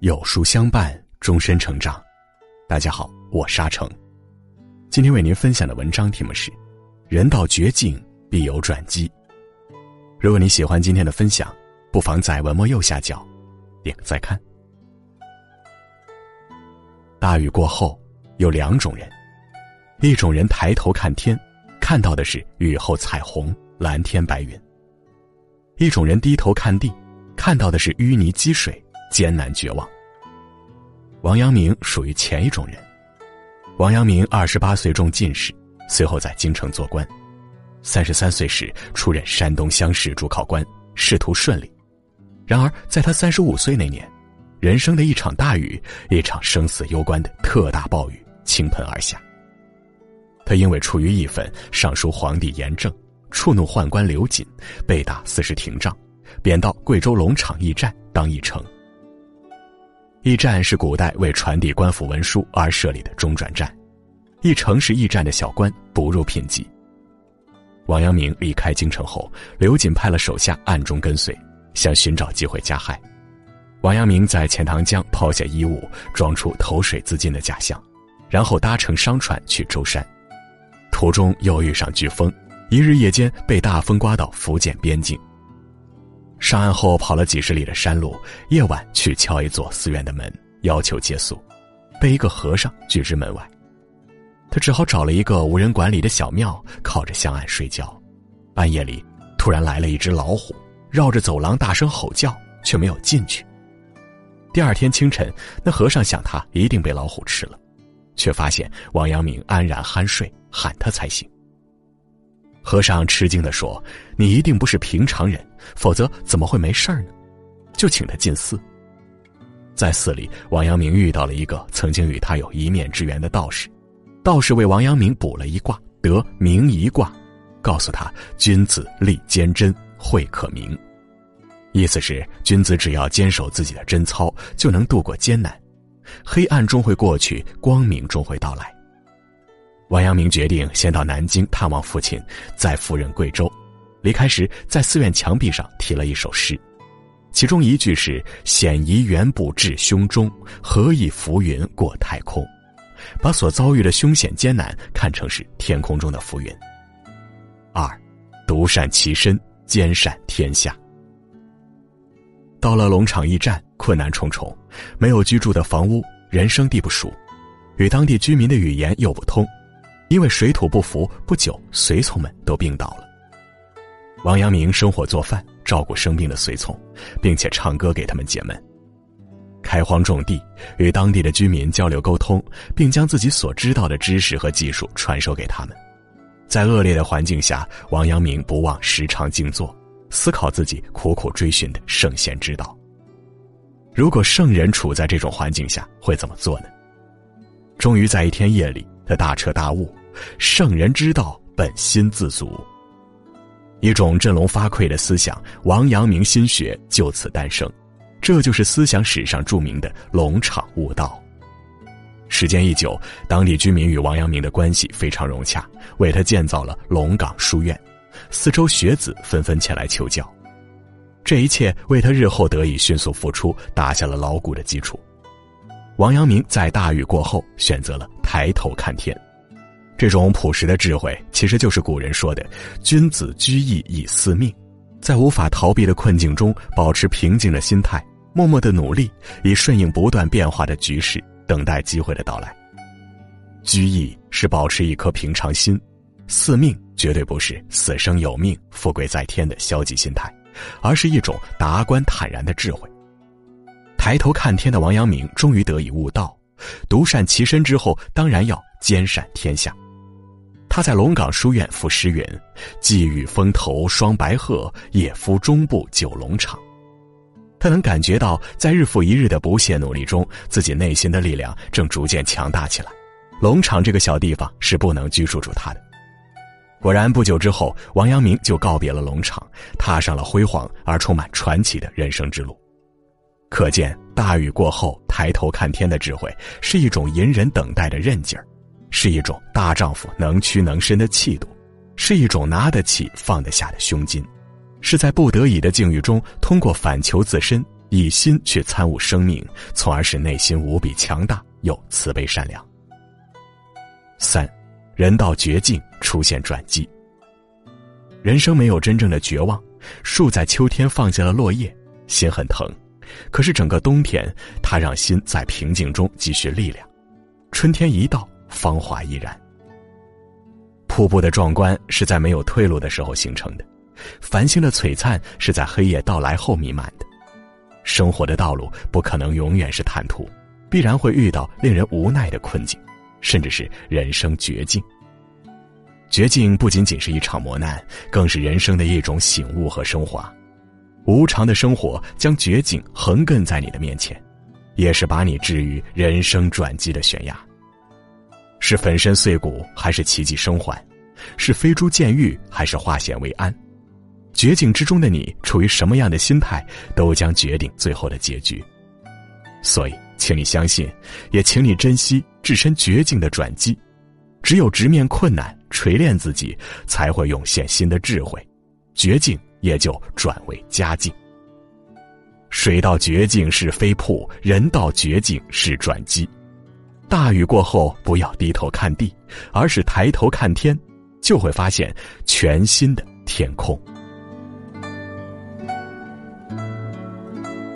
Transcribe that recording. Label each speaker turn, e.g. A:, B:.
A: 有书相伴，终身成长。大家好，我沙成。今天为您分享的文章题目是：人到绝境必有转机。如果你喜欢今天的分享，不妨在文末右下角点个再看。大雨过后，有两种人：一种人抬头看天，看到的是雨后彩虹、蓝天白云；一种人低头看地，看到的是淤泥积水。艰难绝望。王阳明属于前一种人。王阳明二十八岁中进士，随后在京城做官。三十三岁时出任山东乡试主考官，仕途顺利。然而，在他三十五岁那年，人生的一场大雨，一场生死攸关的特大暴雨倾盆而下。他因为出于义愤上书皇帝严正，触怒宦官刘瑾，被打四十廷杖，贬到贵州龙场驿站当驿丞。驿站是古代为传递官府文书而设立的中转站，一城是驿站的小官，不入品级。王阳明离开京城后，刘瑾派了手下暗中跟随，想寻找机会加害。王阳明在钱塘江抛下衣物，装出投水自尽的假象，然后搭乘商船去舟山，途中又遇上飓风，一日夜间被大风刮到福建边境。上岸后跑了几十里的山路，夜晚去敲一座寺院的门，要求借宿，被一个和尚拒之门外。他只好找了一个无人管理的小庙，靠着香案睡觉。半夜里，突然来了一只老虎，绕着走廊大声吼叫，却没有进去。第二天清晨，那和尚想他一定被老虎吃了，却发现王阳明安然酣睡，喊他才醒。和尚吃惊地说：“你一定不是平常人，否则怎么会没事儿呢？”就请他进寺。在寺里，王阳明遇到了一个曾经与他有一面之缘的道士，道士为王阳明卜了一卦，得明夷卦，告诉他：“君子立坚贞，会可明。”意思是君子只要坚守自己的贞操，就能度过艰难，黑暗终会过去，光明终会到来。王阳明决定先到南京探望父亲，再赴任贵州。离开时，在寺院墙壁上题了一首诗，其中一句是“险夷远卜至胸中，何以浮云过太空”，把所遭遇的凶险艰难看成是天空中的浮云。二，独善其身，兼善天下。到了龙场驿站，困难重重，没有居住的房屋，人生地不熟，与当地居民的语言又不通。因为水土不服，不久随从们都病倒了。王阳明生火做饭，照顾生病的随从，并且唱歌给他们解闷。开荒种地，与当地的居民交流沟通，并将自己所知道的知识和技术传授给他们。在恶劣的环境下，王阳明不忘时常静坐，思考自己苦苦追寻的圣贤之道。如果圣人处在这种环境下，会怎么做呢？终于在一天夜里。他大彻大悟，圣人之道本心自足。一种振聋发聩的思想——王阳明心学就此诞生，这就是思想史上著名的龙场悟道。时间一久，当地居民与王阳明的关系非常融洽，为他建造了龙岗书院，四周学子纷纷前来求教。这一切为他日后得以迅速复出打下了牢固的基础。王阳明在大雨过后选择了抬头看天，这种朴实的智慧，其实就是古人说的“君子居易以四命”。在无法逃避的困境中，保持平静的心态，默默的努力，以顺应不断变化的局势，等待机会的到来。居易是保持一颗平常心，四命绝对不是死生有命、富贵在天的消极心态，而是一种达观坦然的智慧。抬头看天的王阳明终于得以悟道，独善其身之后，当然要兼善天下。他在龙岗书院赋诗云：“寄予风头双白鹤，夜伏中部九龙场。”他能感觉到，在日复一日的不懈努力中，自己内心的力量正逐渐强大起来。龙场这个小地方是不能拘束住他的。果然，不久之后，王阳明就告别了龙场，踏上了辉煌而充满传奇的人生之路。可见，大雨过后抬头看天的智慧，是一种隐忍等待的韧劲儿，是一种大丈夫能屈能伸的气度，是一种拿得起放得下的胸襟，是在不得已的境遇中，通过反求自身，以心去参悟生命，从而使内心无比强大又慈悲善良。三，人到绝境出现转机。人生没有真正的绝望，树在秋天放下了落叶，心很疼，可是整个冬天，它让心在平静中积蓄力量。春天一到，芳华依然。瀑布的壮观是在没有退路的时候形成的，繁星的璀璨是在黑夜到来后弥漫的。生活的道路不可能永远是坦途，必然会遇到令人无奈的困境，甚至是人生绝境。绝境不仅仅是一场磨难，更是人生的一种醒悟和升华。无常的生活将绝境横亘在你的面前，也是把你置于人生转机的悬崖。是粉身碎骨，还是奇迹生还？是飞猪见玉，还是化险为安？绝境之中的你处于什么样的心态，都将决定最后的结局。所以，请你相信，也请你珍惜置身绝境的转机。只有直面困难，锤炼自己，才会涌现新的智慧，绝境也就转为佳境。水到绝境是飞瀑，人到绝境是转机。大雨过后，不要低头看地，而是抬头看天，就会发现全新的天空。